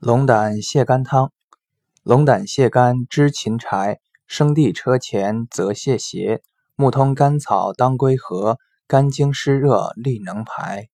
龙胆泻肝汤，龙胆泻肝知芹柴，生地车前泽泻邪，木通甘草当归合，肝经湿热力能排。